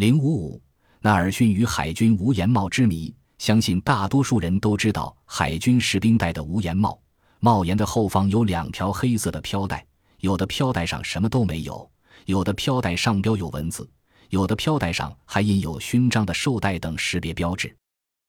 零五五，纳尔逊与海军无檐帽之谜，相信大多数人都知道海军士兵戴的无檐帽，帽檐的后方有两条黑色的飘带，有的飘带上什么都没有，有的飘带上标有文字，有的飘带上还印有勋章的绶带等识别标志。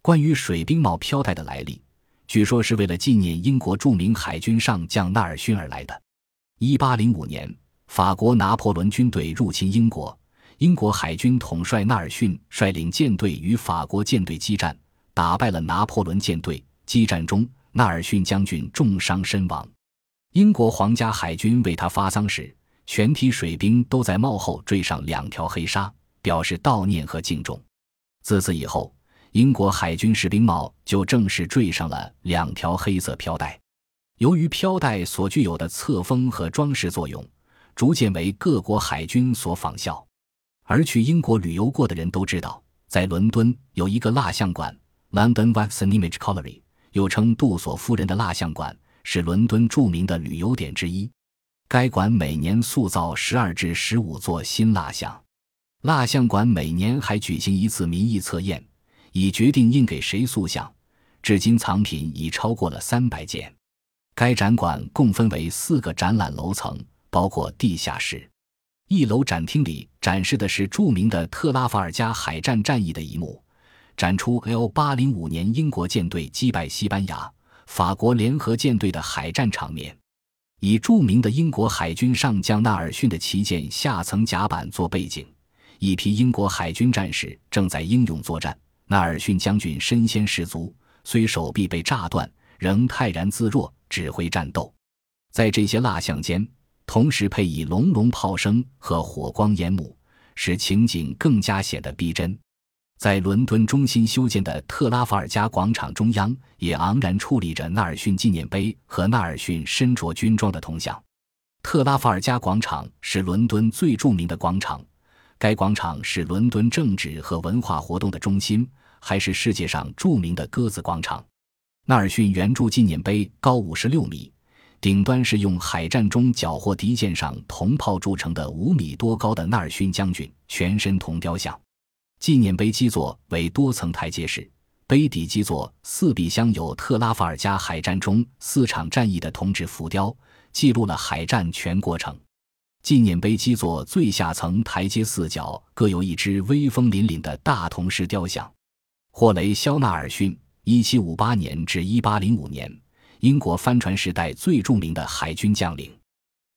关于水兵帽飘带的来历，据说是为了纪念英国著名海军上将纳尔逊而来的。一八零五年，法国拿破仑军队入侵英国，英国海军统帅纳尔逊率领舰队与法国舰队激战，打败了拿破仑舰队。激战中，纳尔逊将军重伤身亡。英国皇家海军为他发丧时，全体水兵都在帽后缀上两条黑纱，表示悼念和敬重。自此以后。英国海军士兵帽就正式缀上了两条黑色飘带。由于飘带所具有的侧风和装饰作用，逐渐为各国海军所仿效。而去英国旅游过的人都知道，在伦敦有一个蜡像馆 （London Wax and Image Gallery），又称杜索夫人的蜡像馆，是伦敦著名的旅游点之一。该馆每年塑造十二至十五座新蜡像。蜡像馆每年还举行一次民意测验。以决定印给谁塑像，至今藏品已超过了三百件。该展馆共分为四个展览楼层，包括地下室。一楼展厅里展示的是著名的特拉法尔加海战战役的一幕，展出 L805 年英国舰队击败西班牙、法国联合舰队的海战场面。以著名的英国海军上将纳尔逊的旗舰下层甲板做背景，一批英国海军战士正在英勇作战。纳尔逊将军身先士卒，虽手臂被炸断，仍泰然自若，指挥战斗。在这些蜡像间，同时配以隆隆炮声和火光烟幕，使情景更加显得逼真。在伦敦中心修建的特拉法尔加广场中央，也昂然矗立着纳尔逊纪念碑和纳尔逊身着军装的铜像。特拉法尔加广场是伦敦最著名的广场。该广场是伦敦政治和文化活动的中心，还是世界上著名的鸽子广场。纳尔逊圆柱纪念碑高五十六米，顶端是用海战中缴获敌舰上铜炮铸成的五米多高的纳尔逊将军全身铜雕像。纪念碑基座为多层台阶式，碑底基座四壁镶有特拉法尔加海战中四场战役的铜制浮雕，记录了海战全过程。纪念碑基座最下层台阶四角各有一只威风凛凛的大铜狮雕像。霍雷·肖纳尔逊 （1758 年至1805年），英国帆船时代最著名的海军将领。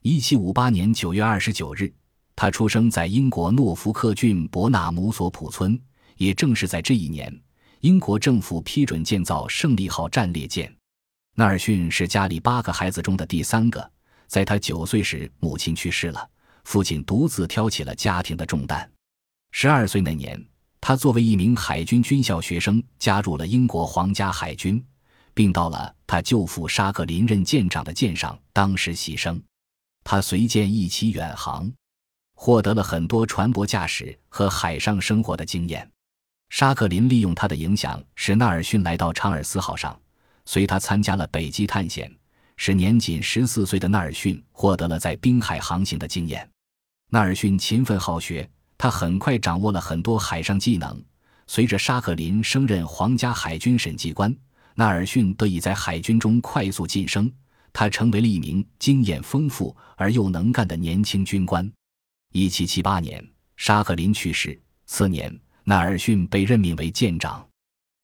1758年9月29日，他出生在英国诺福克郡伯纳姆索普村。也正是在这一年，英国政府批准建造“胜利号”战列舰。纳尔逊是家里八个孩子中的第三个。在他九岁时，母亲去世了，父亲独自挑起了家庭的重担。十二岁那年，他作为一名海军军校学生加入了英国皇家海军，并到了他舅父沙克林任舰长的舰上当实习生。他随舰一起远航，获得了很多船舶驾驶和海上生活的经验。沙克林利用他的影响，使纳尔逊来到查尔斯号上，随他参加了北极探险。使年仅十四岁的纳尔逊获得了在滨海航行的经验。纳尔逊勤奋好学，他很快掌握了很多海上技能。随着沙克林升任皇家海军审计官，纳尔逊得以在海军中快速晋升，他成为了一名经验丰富而又能干的年轻军官。一七七八年，沙克林去世，次年纳尔逊被任命为舰长。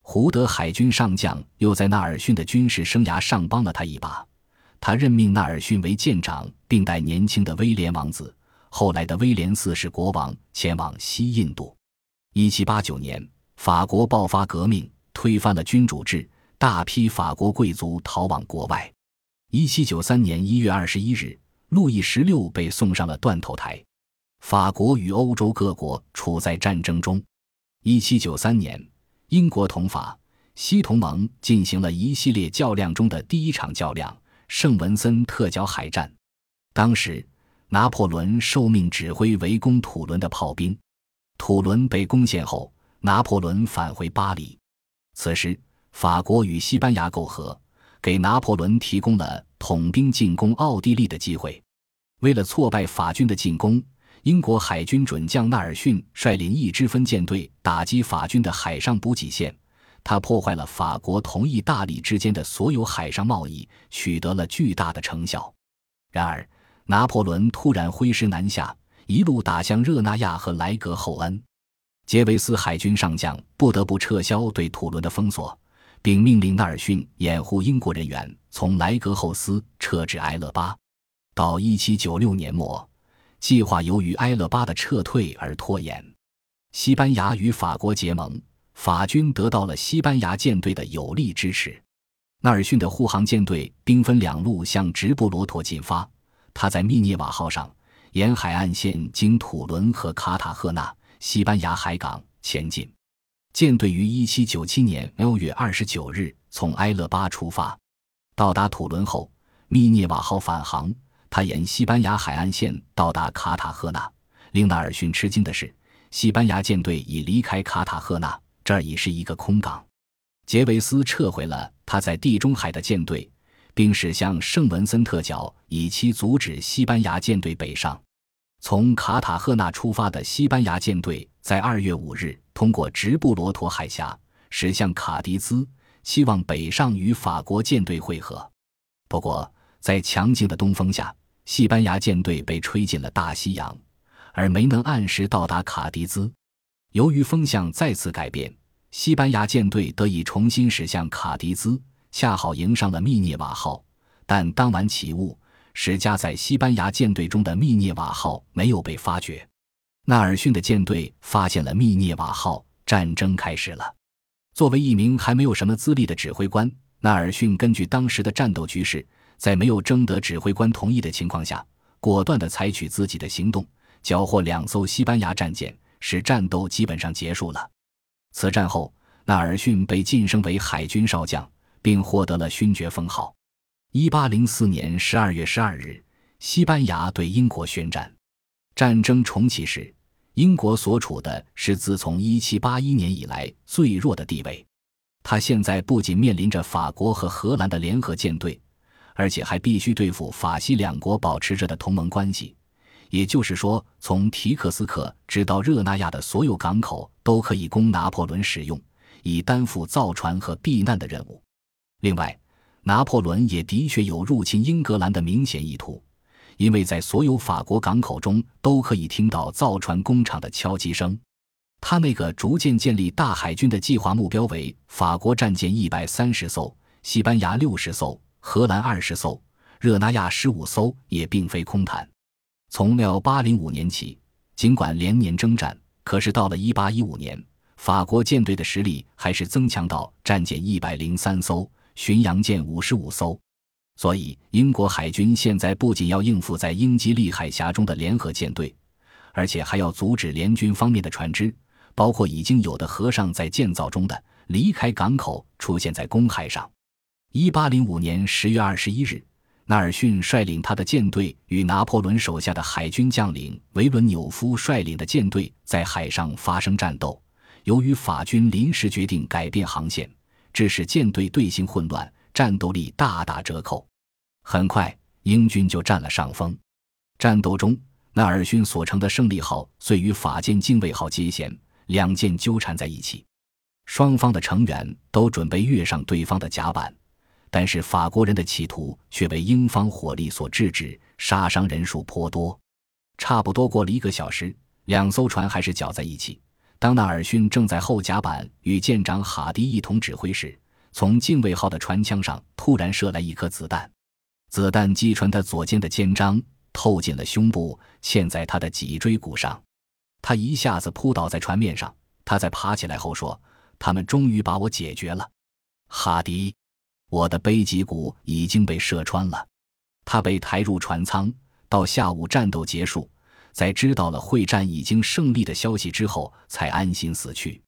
胡德海军上将又在纳尔逊的军事生涯上帮了他一把。他任命纳尔逊为舰长，并带年轻的威廉王子（后来的威廉四世国王）前往西印度。1789年，法国爆发革命，推翻了君主制，大批法国贵族逃往国外。1793年1月21日，路易十六被送上了断头台。法国与欧洲各国处在战争中。1793年，英国同法西同盟进行了一系列较量中的第一场较量。圣文森特角海战，当时拿破仑受命指挥围攻土伦的炮兵。土伦被攻陷后，拿破仑返回巴黎。此时，法国与西班牙媾和，给拿破仑提供了统兵进攻奥地利的机会。为了挫败法军的进攻，英国海军准将纳尔逊率领一支分舰队打击法军的海上补给线，他破坏了法国同意大利之间的所有海上贸易，取得了巨大的成效。然而，拿破仑突然挥师南下，一路打向热那亚和莱格后恩，杰维斯海军上将不得不撤销对土伦的封锁，并命令纳尔逊掩护英国人员从莱格后斯撤至埃勒巴。到一七九六年末。计划由于埃勒巴的撤退而拖延。西班牙与法国结盟，法军得到了西班牙舰队的有力支持。纳尔逊的护航舰队兵分两路向直布罗陀进发。他在密涅瓦号上沿海岸线经土伦和卡塔赫纳（西班牙海港）前进。舰队于1797年6月29日从埃勒巴出发，到达土伦后，密涅瓦号返航。他沿西班牙海岸线到达卡塔赫纳。令纳尔逊吃惊的是，西班牙舰队已离开卡塔赫纳，这儿已是一个空港。杰维斯撤回了他在地中海的舰队，并驶向圣文森特角，以期阻止西班牙舰队北上。从卡塔赫纳出发的西班牙舰队在二月五日通过直布罗陀海峡驶向卡迪兹，期望北上与法国舰队会合。不过，在强劲的东风下，西班牙舰队被吹进了大西洋，而没能按时到达卡迪兹。由于风向再次改变，西班牙舰队得以重新驶向卡迪兹，恰好迎上了密涅瓦号。但当晚起雾，使加在西班牙舰队中的密涅瓦号没有被发觉。纳尔逊的舰队发现了密涅瓦号，战争开始了。作为一名还没有什么资历的指挥官，纳尔逊根据当时的战斗局势。在没有征得指挥官同意的情况下，果断地采取自己的行动，缴获两艘西班牙战舰，使战斗基本上结束了。此战后，纳尔逊被晋升为海军少将，并获得了勋爵封号。一八零四年十二月十二日，西班牙对英国宣战。战争重启时，英国所处的是自从一七八一年以来最弱的地位。他现在不仅面临着法国和荷兰的联合舰队。而且还必须对付法西两国保持着的同盟关系，也就是说，从提克斯克直到热那亚的所有港口都可以供拿破仑使用，以担负造船和避难的任务。另外，拿破仑也的确有入侵英格兰的明显意图，因为在所有法国港口中都可以听到造船工厂的敲击声。他那个逐渐建立大海军的计划目标为法国战舰一百三十艘，西班牙六十艘。荷兰二十艘，热那亚十五艘也并非空谈。从六八零五年起，尽管连年征战，可是到了一八一五年，法国舰队的实力还是增强到战舰一百零三艘，巡洋舰五十五艘。所以，英国海军现在不仅要应付在英吉利海峡中的联合舰队，而且还要阻止联军方面的船只，包括已经有的和尚在建造中的离开港口，出现在公海上。一八零五年十月二十一日，纳尔逊率领他的舰队与拿破仑手下的海军将领维伦纽夫率领的舰队在海上发生战斗。由于法军临时决定改变航线，致使舰队队形混乱，战斗力大打折扣。很快，英军就占了上风。战斗中，纳尔逊所乘的胜利号遂与法舰精卫号接舷，两舰纠缠在一起。双方的成员都准备跃上对方的甲板。但是法国人的企图却被英方火力所制止，杀伤人数颇多。差不多过了一个小时，两艘船还是搅在一起。当纳尔逊正在后甲板与舰长哈迪一同指挥时，从近卫号的船枪上突然射来一颗子弹，子弹击穿他左肩的肩章，透进了胸部，嵌在他的脊椎骨上。他一下子扑倒在船面上。他在爬起来后说：“他们终于把我解决了，哈迪。”我的背脊骨已经被射穿了，他被抬入船舱。到下午战斗结束，在知道了会战已经胜利的消息之后，才安心死去。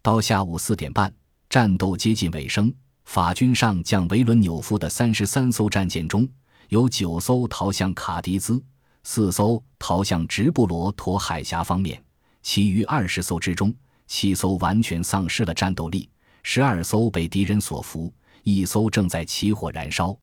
到下午四点半，战斗接近尾声。法军上将维伦纽夫的三十三艘战舰中有九艘逃向卡迪兹，四艘逃向直布罗陀海峡方面，其余二十艘之中，七艘完全丧失了战斗力，十二艘被敌人所俘。一艘正在起火燃烧，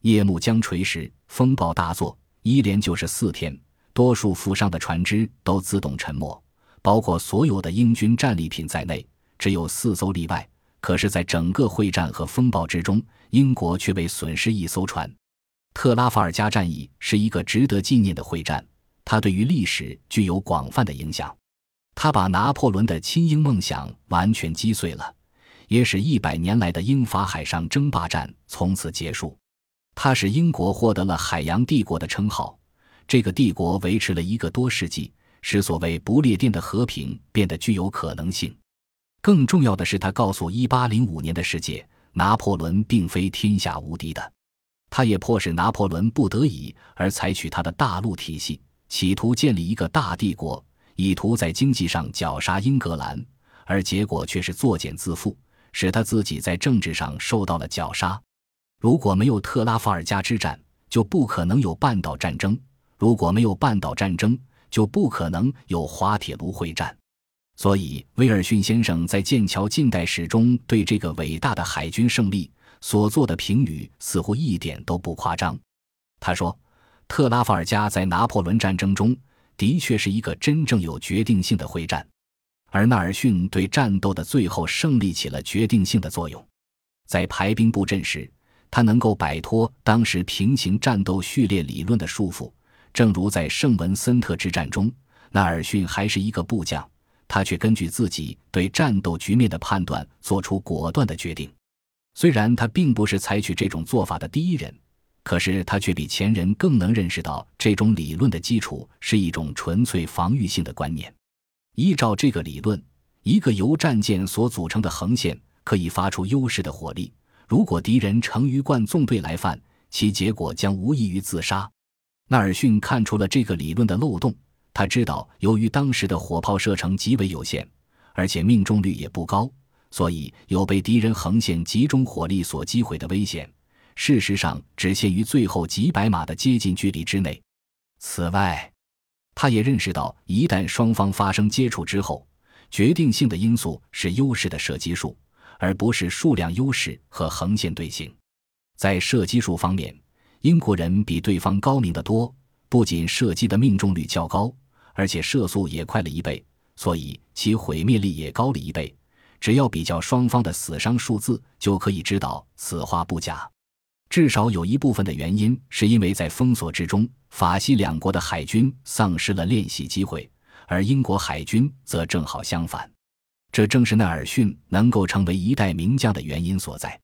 夜幕将垂时，风暴大作，一连就是四天。多数浮上的船只都自动沉没，包括所有的英军战利品在内，只有四艘例外。可是，在整个会战和风暴之中，英国却未损失一艘船。特拉法尔加战役是一个值得纪念的会战，它对于历史具有广泛的影响。它把拿破仑的亲英梦想完全击碎了，也使一百年来的英法海上争霸战从此结束。它使英国获得了海洋帝国的称号，这个帝国维持了一个多世纪，使所谓不列颠的和平变得具有可能性。更重要的是，他告诉1805年的世界，拿破仑并非天下无敌的。他也迫使拿破仑不得已而采取他的大陆体系，企图建立一个大帝国，以图在经济上绞杀英格兰，而结果却是作茧自缚，使他自己在政治上受到了绞杀。如果没有特拉法尔加之战，就不可能有半岛战争；如果没有半岛战争，就不可能有滑铁卢会战。所以，威尔逊先生在剑桥近代史中对这个伟大的海军胜利所做的评语似乎一点都不夸张。他说：“特拉法尔加在拿破仑战争中的确是一个真正有决定性的会战，而纳尔逊对战斗的最后胜利起了决定性的作用。在排兵布阵时，他能够摆脱当时平行战斗序列理论的束缚，正如在圣文森特之战中，纳尔逊还是一个部将。”他却根据自己对战斗局面的判断做出果断的决定。虽然他并不是采取这种做法的第一人，可是他却比前人更能认识到这种理论的基础是一种纯粹防御性的观念。依照这个理论，一个由战舰所组成的横线可以发出优势的火力。如果敌人成鱼贯纵队来犯，其结果将无异于自杀。纳尔逊看出了这个理论的漏洞。他知道，由于当时的火炮射程极为有限，而且命中率也不高，所以有被敌人横线集中火力所击毁的危险。事实上，只限于最后几百码的接近距离之内。此外，他也认识到，一旦双方发生接触之后，决定性的因素是优势的射击数，而不是数量优势和横线队形。在射击数方面，英国人比对方高明得多，不仅射击的命中率较高。而且射速也快了一倍，所以其毁灭力也高了一倍。只要比较双方的死伤数字，就可以知道此话不假。至少有一部分的原因是因为在封锁之中，法西两国的海军丧失了练习机会，而英国海军则正好相反。这正是纳尔逊能够成为一代名将的原因所在。